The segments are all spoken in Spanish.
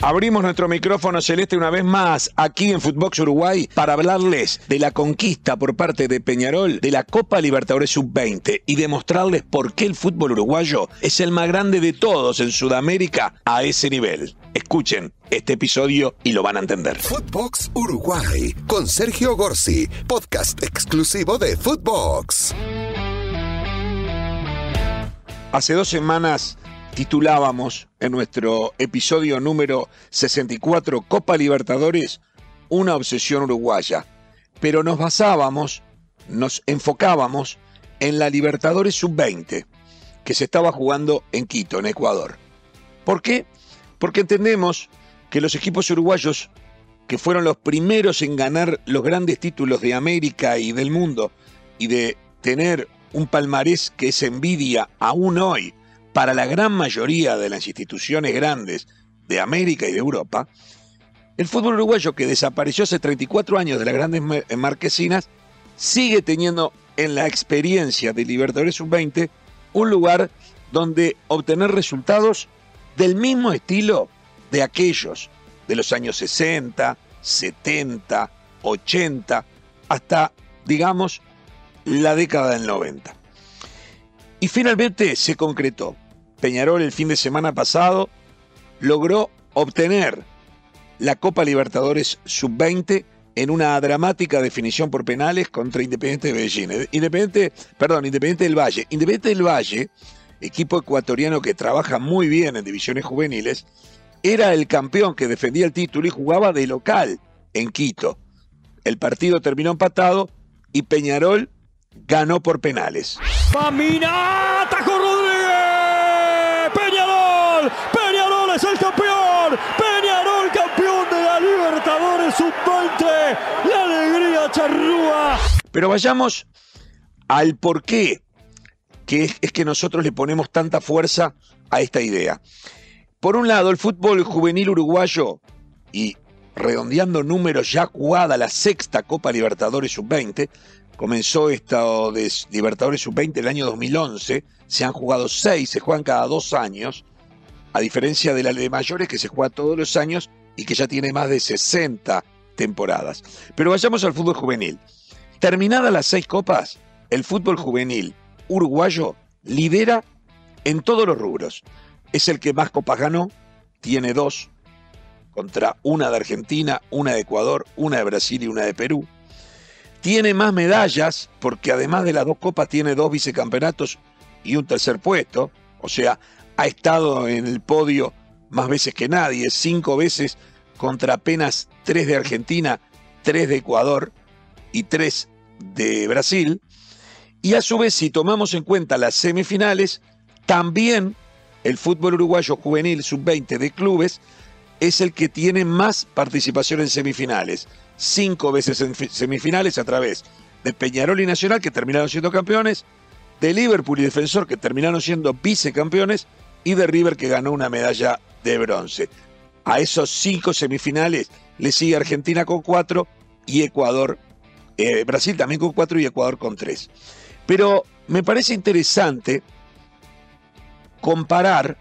Abrimos nuestro micrófono celeste una vez más aquí en Footbox Uruguay para hablarles de la conquista por parte de Peñarol de la Copa Libertadores Sub-20 y demostrarles por qué el fútbol uruguayo es el más grande de todos en Sudamérica a ese nivel. Escuchen este episodio y lo van a entender. Footbox Uruguay con Sergio Gorsi, podcast exclusivo de Footbox. Hace dos semanas titulábamos en nuestro episodio número 64 Copa Libertadores una obsesión uruguaya, pero nos basábamos, nos enfocábamos en la Libertadores Sub-20 que se estaba jugando en Quito, en Ecuador. ¿Por qué? Porque entendemos que los equipos uruguayos, que fueron los primeros en ganar los grandes títulos de América y del mundo, y de tener un palmarés que es envidia aún hoy para la gran mayoría de las instituciones grandes de América y de Europa, el fútbol uruguayo que desapareció hace 34 años de las grandes marquesinas, sigue teniendo en la experiencia de Libertadores Sub-20 un lugar donde obtener resultados del mismo estilo de aquellos de los años 60, 70, 80, hasta, digamos, la década del 90. Y finalmente se concretó. Peñarol el fin de semana pasado logró obtener la Copa Libertadores Sub-20 en una dramática definición por penales contra Independiente de Medellín. Independiente, perdón, Independiente del Valle. Independiente del Valle, equipo ecuatoriano que trabaja muy bien en divisiones juveniles, era el campeón que defendía el título y jugaba de local en Quito. El partido terminó empatado y Peñarol ganó por penales. Peñarol es el campeón. Peñarol campeón de la Libertadores Sub-20. La alegría charrúa. Pero vayamos al por qué que es, es que nosotros le ponemos tanta fuerza a esta idea. Por un lado, el fútbol juvenil uruguayo y redondeando números ya jugada la sexta Copa Libertadores Sub-20, comenzó esta de Libertadores Sub-20 el año 2011, se han jugado seis, se juegan cada dos años, a diferencia de la de mayores que se juega todos los años y que ya tiene más de 60 temporadas. Pero vayamos al fútbol juvenil. Terminadas las seis copas, el fútbol juvenil uruguayo lidera en todos los rubros. Es el que más copas ganó, tiene dos, contra una de Argentina, una de Ecuador, una de Brasil y una de Perú. Tiene más medallas, porque además de las dos copas tiene dos vicecampeonatos y un tercer puesto. O sea, ha estado en el podio más veces que nadie, cinco veces contra apenas tres de Argentina, tres de Ecuador y tres de Brasil. Y a su vez, si tomamos en cuenta las semifinales, también el fútbol uruguayo juvenil sub-20 de clubes es el que tiene más participación en semifinales. Cinco veces en semifinales a través de Peñarol y Nacional, que terminaron siendo campeones, de Liverpool y Defensor, que terminaron siendo vicecampeones, y de River que ganó una medalla de bronce. A esos cinco semifinales le sigue Argentina con cuatro y Ecuador, eh, Brasil también con cuatro y Ecuador con tres. Pero me parece interesante comparar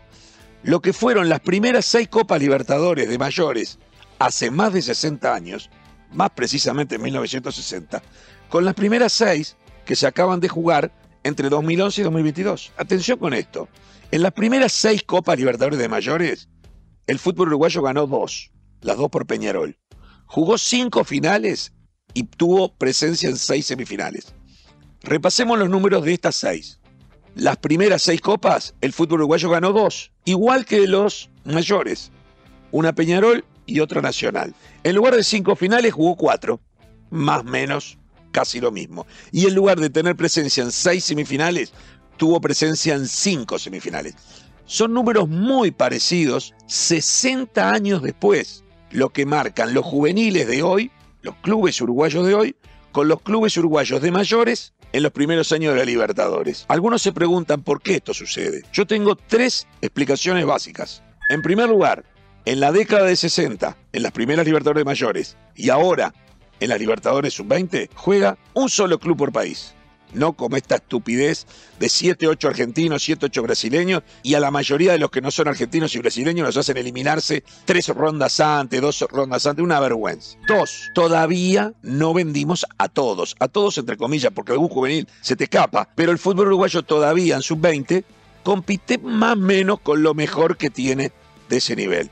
lo que fueron las primeras seis Copas Libertadores de mayores hace más de 60 años, más precisamente en 1960, con las primeras seis que se acaban de jugar entre 2011 y 2022. Atención con esto. En las primeras seis Copas Libertadores de mayores, el fútbol uruguayo ganó dos, las dos por Peñarol. Jugó cinco finales y tuvo presencia en seis semifinales. Repasemos los números de estas seis. Las primeras seis copas, el fútbol uruguayo ganó dos, igual que los mayores. Una Peñarol y otra Nacional. En lugar de cinco finales jugó cuatro, más menos casi lo mismo. Y en lugar de tener presencia en seis semifinales, tuvo presencia en cinco semifinales. Son números muy parecidos 60 años después, lo que marcan los juveniles de hoy, los clubes uruguayos de hoy, con los clubes uruguayos de mayores en los primeros años de la Libertadores. Algunos se preguntan por qué esto sucede. Yo tengo tres explicaciones básicas. En primer lugar, en la década de 60, en las primeras Libertadores mayores, y ahora en las Libertadores sub-20, juega un solo club por país. No como esta estupidez de 7, 8 argentinos, 7, 8 brasileños, y a la mayoría de los que no son argentinos y brasileños los hacen eliminarse tres rondas antes, dos rondas antes, una vergüenza. Dos, todavía no vendimos a todos, a todos entre comillas, porque algún juvenil se te escapa, pero el fútbol uruguayo todavía en sub-20 compite más o menos con lo mejor que tiene de ese nivel.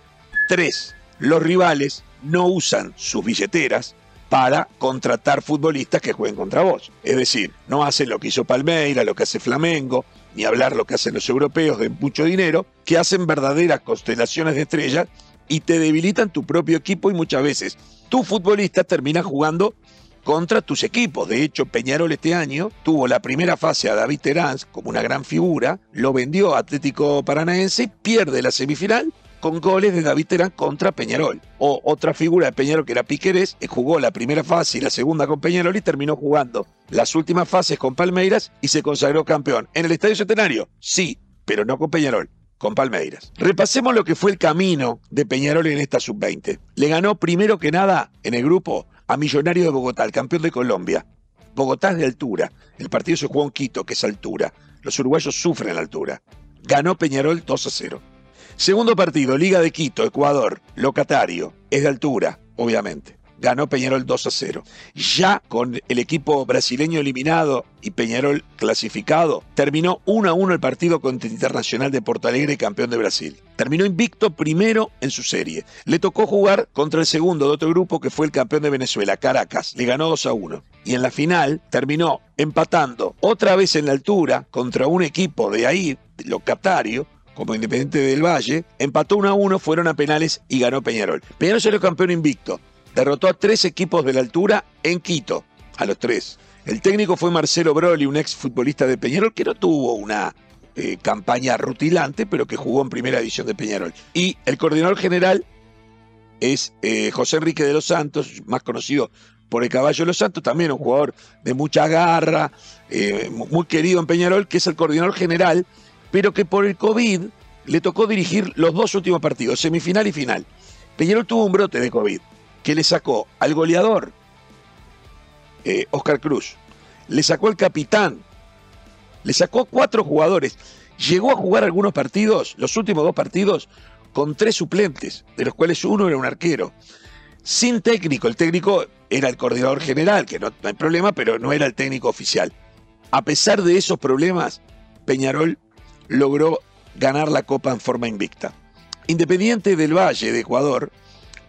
Tres, los rivales no usan sus billeteras para contratar futbolistas que jueguen contra vos. Es decir, no hacen lo que hizo Palmeira, lo que hace Flamengo, ni hablar lo que hacen los europeos de mucho dinero, que hacen verdaderas constelaciones de estrellas y te debilitan tu propio equipo y muchas veces tu futbolista termina jugando contra tus equipos. De hecho, Peñarol este año tuvo la primera fase a David Terán como una gran figura, lo vendió a Atlético Paranaense pierde la semifinal con goles de David Terán contra Peñarol. O otra figura de Peñarol que era Piquerés, que jugó la primera fase y la segunda con Peñarol y terminó jugando las últimas fases con Palmeiras y se consagró campeón. ¿En el Estadio Centenario? Sí, pero no con Peñarol con Palmeiras. Repasemos lo que fue el camino de Peñarol en esta sub-20. Le ganó primero que nada en el grupo a Millonario de Bogotá, el campeón de Colombia. Bogotá es de altura. El partido se jugó en Quito, que es altura. Los uruguayos sufren la altura. Ganó Peñarol 2 a 0. Segundo partido, Liga de Quito, Ecuador, locatario, es de altura, obviamente. Ganó Peñarol 2 a 0. Ya con el equipo brasileño eliminado y Peñarol clasificado, terminó 1 a 1 el partido contra Internacional de Porto Alegre, campeón de Brasil. Terminó invicto primero en su serie. Le tocó jugar contra el segundo de otro grupo que fue el campeón de Venezuela, Caracas. Le ganó 2 a 1. Y en la final terminó empatando otra vez en la altura contra un equipo de ahí, locatario, como Independiente del Valle, empató 1 a 1, fueron a penales y ganó Peñarol. Peñarol salió campeón invicto, derrotó a tres equipos de la altura en Quito, a los tres. El técnico fue Marcelo Broli, un ex futbolista de Peñarol que no tuvo una eh, campaña rutilante, pero que jugó en primera división de Peñarol. Y el coordinador general es eh, José Enrique de los Santos, más conocido por el Caballo de los Santos, también un jugador de mucha garra, eh, muy querido en Peñarol, que es el coordinador general pero que por el COVID le tocó dirigir los dos últimos partidos, semifinal y final. Peñarol tuvo un brote de COVID que le sacó al goleador eh, Oscar Cruz, le sacó al capitán, le sacó cuatro jugadores. Llegó a jugar algunos partidos, los últimos dos partidos, con tres suplentes, de los cuales uno era un arquero. Sin técnico, el técnico era el coordinador general, que no hay problema, pero no era el técnico oficial. A pesar de esos problemas, Peñarol logró ganar la Copa en forma invicta. Independiente del Valle de Ecuador,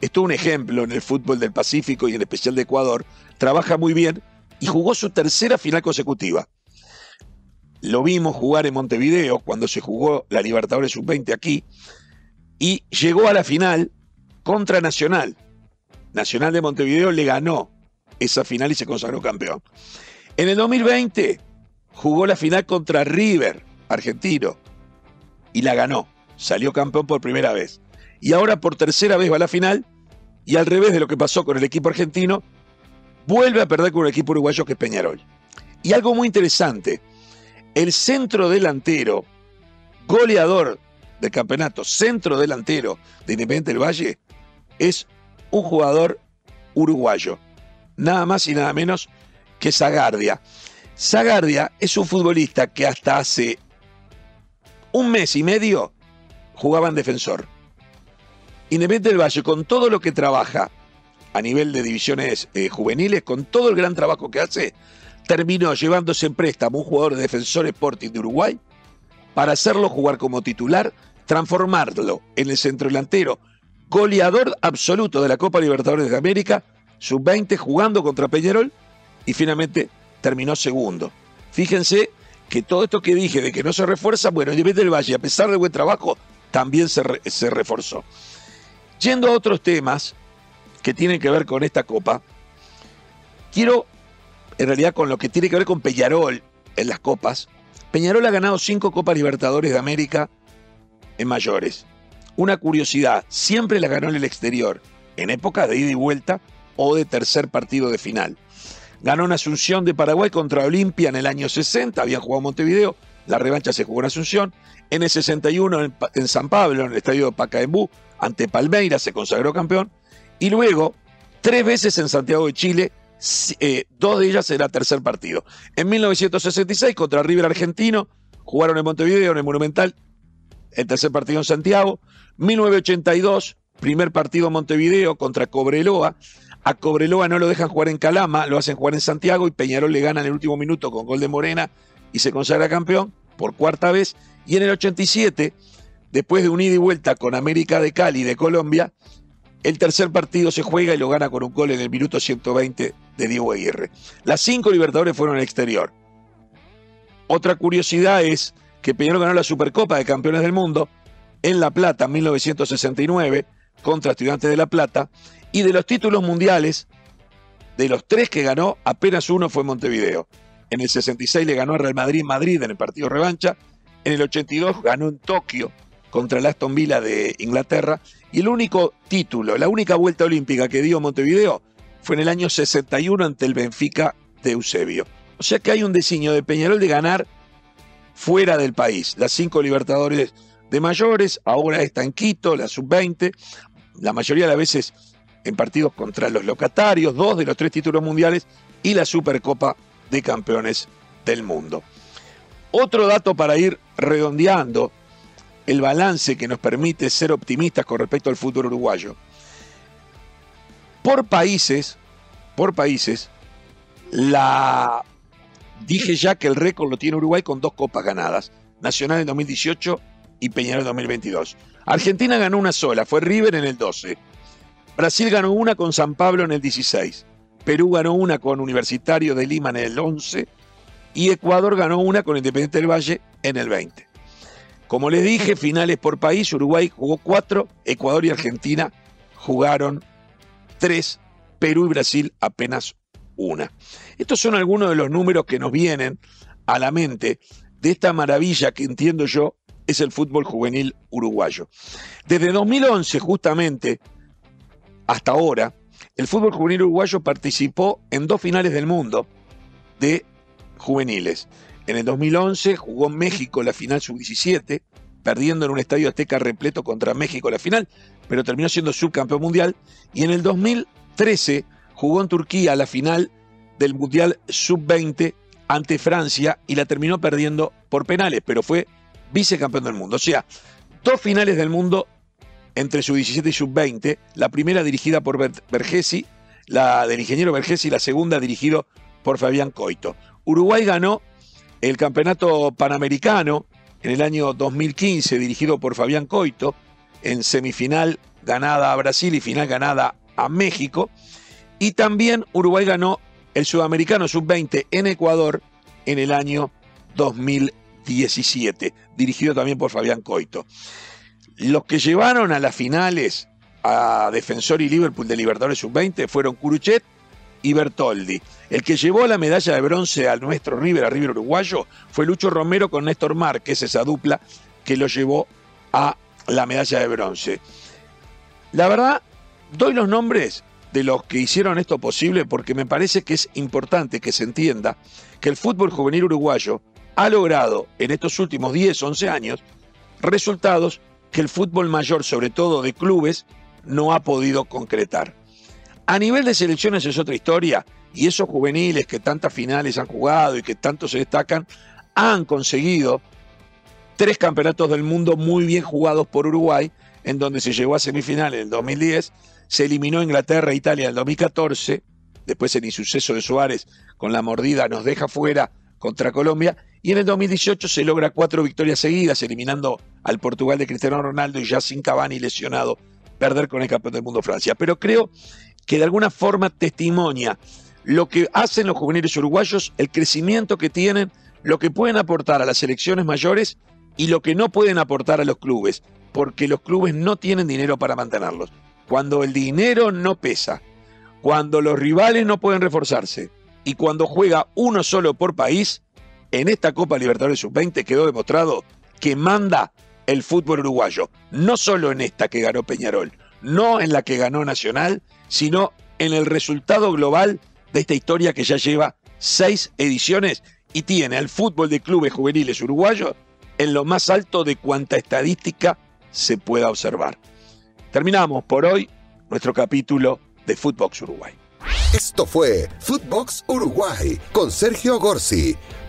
esto es un ejemplo en el fútbol del Pacífico y en especial de Ecuador, trabaja muy bien y jugó su tercera final consecutiva. Lo vimos jugar en Montevideo cuando se jugó la Libertadores Sub-20 aquí y llegó a la final contra Nacional. Nacional de Montevideo le ganó esa final y se consagró campeón. En el 2020 jugó la final contra River argentino, y la ganó. Salió campeón por primera vez. Y ahora por tercera vez va a la final, y al revés de lo que pasó con el equipo argentino, vuelve a perder con un equipo uruguayo que es Peñarol. Y algo muy interesante, el centro delantero, goleador del campeonato, centro delantero de Independiente del Valle, es un jugador uruguayo, nada más y nada menos que Zagardia. Zagardia es un futbolista que hasta hace un mes y medio jugaba en defensor. Independiente del Valle, con todo lo que trabaja a nivel de divisiones eh, juveniles, con todo el gran trabajo que hace, terminó llevándose en préstamo un jugador de defensor Sporting de Uruguay para hacerlo jugar como titular, transformarlo en el centro delantero, goleador absoluto de la Copa Libertadores de América, sub-20 jugando contra Peñarol y finalmente terminó segundo. Fíjense que todo esto que dije de que no se refuerza, bueno, Independiente del Valle, a pesar del buen trabajo, también se, se reforzó. Yendo a otros temas que tienen que ver con esta copa, quiero, en realidad, con lo que tiene que ver con Peñarol en las copas. Peñarol ha ganado cinco Copas Libertadores de América en mayores. Una curiosidad, siempre la ganó en el exterior, en época de ida y vuelta o de tercer partido de final. Ganó en Asunción de Paraguay contra Olimpia en el año 60, había jugado Montevideo, la revancha se jugó en Asunción. En el 61 en, San Pablo, en el estadio de Pacaembu, ante Palmeiras se consagró campeón. Y luego, tres veces en Santiago de Chile, eh, dos de ellas en el tercer partido. En 1966 contra River Argentino, jugaron en Montevideo, en el Monumental, el tercer partido en Santiago. 1982, primer partido en Montevideo contra Cobreloa. A Cobreloa no lo dejan jugar en Calama, lo hacen jugar en Santiago y Peñarol le gana en el último minuto con gol de Morena y se consagra campeón por cuarta vez. Y en el 87, después de un ida y vuelta con América de Cali de Colombia, el tercer partido se juega y lo gana con un gol en el minuto 120 de Diego Aguirre. Las cinco Libertadores fueron al exterior. Otra curiosidad es que Peñarol ganó la Supercopa de Campeones del Mundo en La Plata en 1969 contra Estudiantes de La Plata y de los títulos mundiales, de los tres que ganó, apenas uno fue Montevideo. En el 66 le ganó a Real Madrid Madrid en el partido revancha. En el 82 ganó en Tokio contra el Aston Villa de Inglaterra. Y el único título, la única vuelta olímpica que dio Montevideo fue en el año 61 ante el Benfica de Eusebio. O sea que hay un diseño de Peñarol de ganar fuera del país. Las cinco Libertadores de mayores, ahora está en Quito, la sub-20, la mayoría de las veces en partidos contra los locatarios, dos de los tres títulos mundiales y la Supercopa de Campeones del Mundo. Otro dato para ir redondeando el balance que nos permite ser optimistas con respecto al fútbol uruguayo. Por países, por países, la Dije ya que el récord lo tiene Uruguay con dos copas ganadas, Nacional en 2018 y Peñarol en 2022. Argentina ganó una sola, fue River en el 12. Brasil ganó una con San Pablo en el 16. Perú ganó una con Universitario de Lima en el 11 y Ecuador ganó una con Independiente del Valle en el 20. Como les dije, finales por país, Uruguay jugó cuatro, Ecuador y Argentina jugaron tres, Perú y Brasil apenas una. Estos son algunos de los números que nos vienen a la mente de esta maravilla que entiendo yo es el fútbol juvenil uruguayo. Desde 2011 justamente hasta ahora, el fútbol juvenil uruguayo participó en dos finales del mundo de juveniles. En el 2011 jugó México la final sub-17, perdiendo en un estadio azteca repleto contra México la final, pero terminó siendo subcampeón mundial. Y en el 2013 jugó en Turquía la final del Mundial Sub-20 ante Francia y la terminó perdiendo por penales, pero fue vicecampeón del mundo. O sea, dos finales del mundo entre Sub-17 y Sub-20, la primera dirigida por Vergesi, la del ingeniero Vergesi, y la segunda dirigido por Fabián Coito. Uruguay ganó el campeonato panamericano en el año 2015, dirigido por Fabián Coito, en semifinal ganada a Brasil y final ganada a México. Y también Uruguay ganó el Sudamericano Sub-20 en Ecuador en el año 2017, dirigido también por Fabián Coito. Los que llevaron a las finales a Defensor y Liverpool de Libertadores Sub-20 fueron Curuchet y Bertoldi. El que llevó la medalla de bronce al nuestro River, a River uruguayo, fue Lucho Romero con Néstor Márquez, esa dupla que lo llevó a la medalla de bronce. La verdad, doy los nombres de los que hicieron esto posible porque me parece que es importante que se entienda que el fútbol juvenil uruguayo ha logrado en estos últimos 10, 11 años resultados que el fútbol mayor, sobre todo de clubes, no ha podido concretar. A nivel de selecciones es otra historia y esos juveniles que tantas finales han jugado y que tanto se destacan han conseguido tres campeonatos del mundo muy bien jugados por Uruguay, en donde se llegó a semifinal en el 2010 se eliminó Inglaterra e Italia en el 2014, después el insuceso de Suárez con la mordida nos deja fuera contra Colombia, y en el 2018 se logra cuatro victorias seguidas, eliminando al Portugal de Cristiano Ronaldo y ya sin Cavani lesionado, perder con el campeón del mundo Francia. Pero creo que de alguna forma testimonia lo que hacen los juveniles uruguayos, el crecimiento que tienen, lo que pueden aportar a las selecciones mayores y lo que no pueden aportar a los clubes, porque los clubes no tienen dinero para mantenerlos cuando el dinero no pesa, cuando los rivales no pueden reforzarse y cuando juega uno solo por país, en esta Copa Libertadores Sub-20 quedó demostrado que manda el fútbol uruguayo, no solo en esta que ganó Peñarol, no en la que ganó Nacional, sino en el resultado global de esta historia que ya lleva seis ediciones y tiene al fútbol de clubes juveniles uruguayos en lo más alto de cuanta estadística se pueda observar. Terminamos por hoy nuestro capítulo de Footbox Uruguay. Esto fue Footbox Uruguay con Sergio Gorsi,